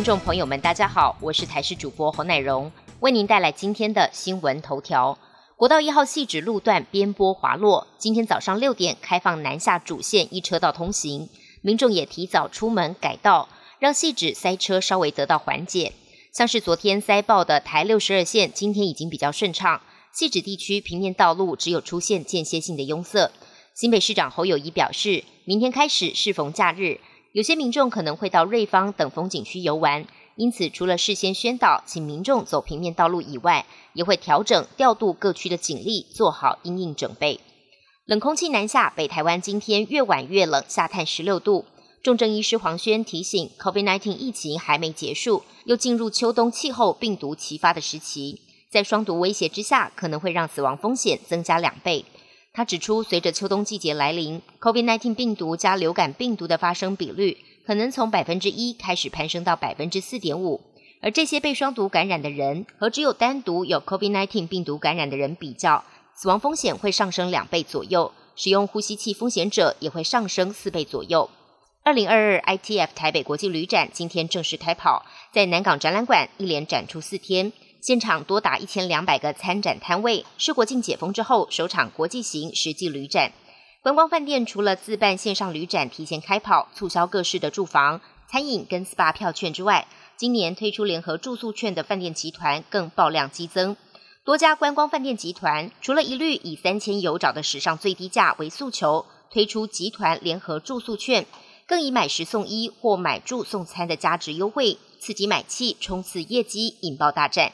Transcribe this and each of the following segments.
听众朋友们，大家好，我是台视主播侯乃荣，为您带来今天的新闻头条。国道一号细指路段边坡滑落，今天早上六点开放南下主线一车道通行，民众也提早出门改道，让细指塞车稍微得到缓解。像是昨天塞爆的台六十二线，今天已经比较顺畅。细指地区平面道路只有出现间歇性的拥塞。新北市长侯友谊表示，明天开始适逢假日。有些民众可能会到瑞芳等风景区游玩，因此除了事先宣导，请民众走平面道路以外，也会调整调度各区的警力，做好应应准备。冷空气南下，北台湾今天越晚越冷，下探十六度。重症医师黄轩提醒，COVID-19 疫情还没结束，又进入秋冬气候病毒齐发的时期，在双毒威胁之下，可能会让死亡风险增加两倍。他指出，随着秋冬季节来临，COVID-19 病毒加流感病毒的发生比率可能从百分之一开始攀升到百分之四点五，而这些被双毒感染的人和只有单独有 COVID-19 病毒感染的人比较，死亡风险会上升两倍左右，使用呼吸器风险者也会上升四倍左右。二零二二 ITF 台北国际旅展今天正式开跑，在南港展览馆一连展出四天。现场多达一千两百个参展摊位，是国境解封之后首场国际型实际旅展。观光饭店除了自办线上旅展提前开跑，促销各式的住房、餐饮跟 SPA 票券之外，今年推出联合住宿券的饭店集团更爆量激增。多家观光饭店集团除了一律以三千有找的史上最低价为诉求，推出集团联合住宿券，更以买十送一或买住送餐的价值优惠，刺激买气，冲刺业绩，引爆大战。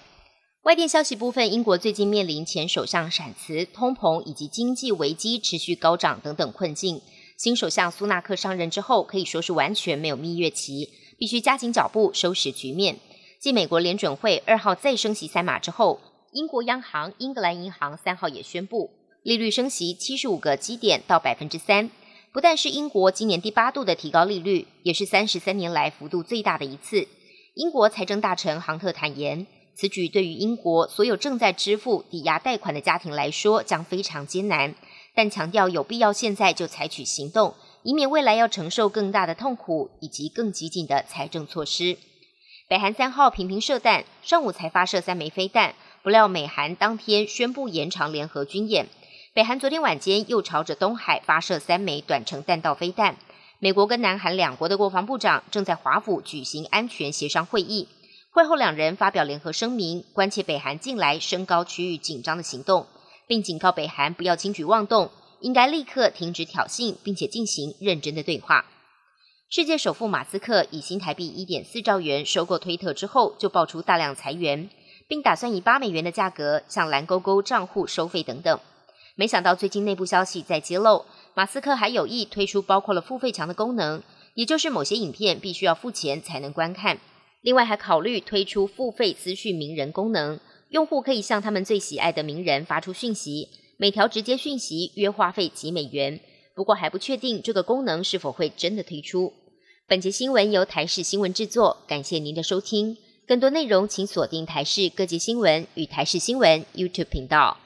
外电消息部分，英国最近面临前首相闪辞、通膨以及经济危机持续高涨等等困境。新首相苏纳克上任之后，可以说是完全没有蜜月期，必须加紧脚步收拾局面。继美国联准会二号再升息三码之后，英国央行英格兰银行三号也宣布利率升息七十五个基点到百分之三，不但是英国今年第八度的提高利率，也是三十三年来幅度最大的一次。英国财政大臣杭特坦言。此举对于英国所有正在支付抵押贷款的家庭来说将非常艰难，但强调有必要现在就采取行动，以免未来要承受更大的痛苦以及更激进的财政措施。北韩三号频频射弹，上午才发射三枚飞弹，不料美韩当天宣布延长联合军演。北韩昨天晚间又朝着东海发射三枚短程弹道飞弹。美国跟南韩两国的国防部长正在华府举行安全协商会议。会后，两人发表联合声明，关切北韩近来升高区域紧张的行动，并警告北韩不要轻举妄动，应该立刻停止挑衅，并且进行认真的对话。世界首富马斯克以新台币一点四兆元收购推特之后，就爆出大量裁员，并打算以八美元的价格向蓝勾勾账户收费等等。没想到最近内部消息在揭露，马斯克还有意推出包括了付费墙的功能，也就是某些影片必须要付钱才能观看。另外还考虑推出付费资讯名人功能，用户可以向他们最喜爱的名人发出讯息，每条直接讯息约花费几美元。不过还不确定这个功能是否会真的推出。本节新闻由台视新闻制作，感谢您的收听。更多内容请锁定台视各界新闻与台视新闻 YouTube 频道。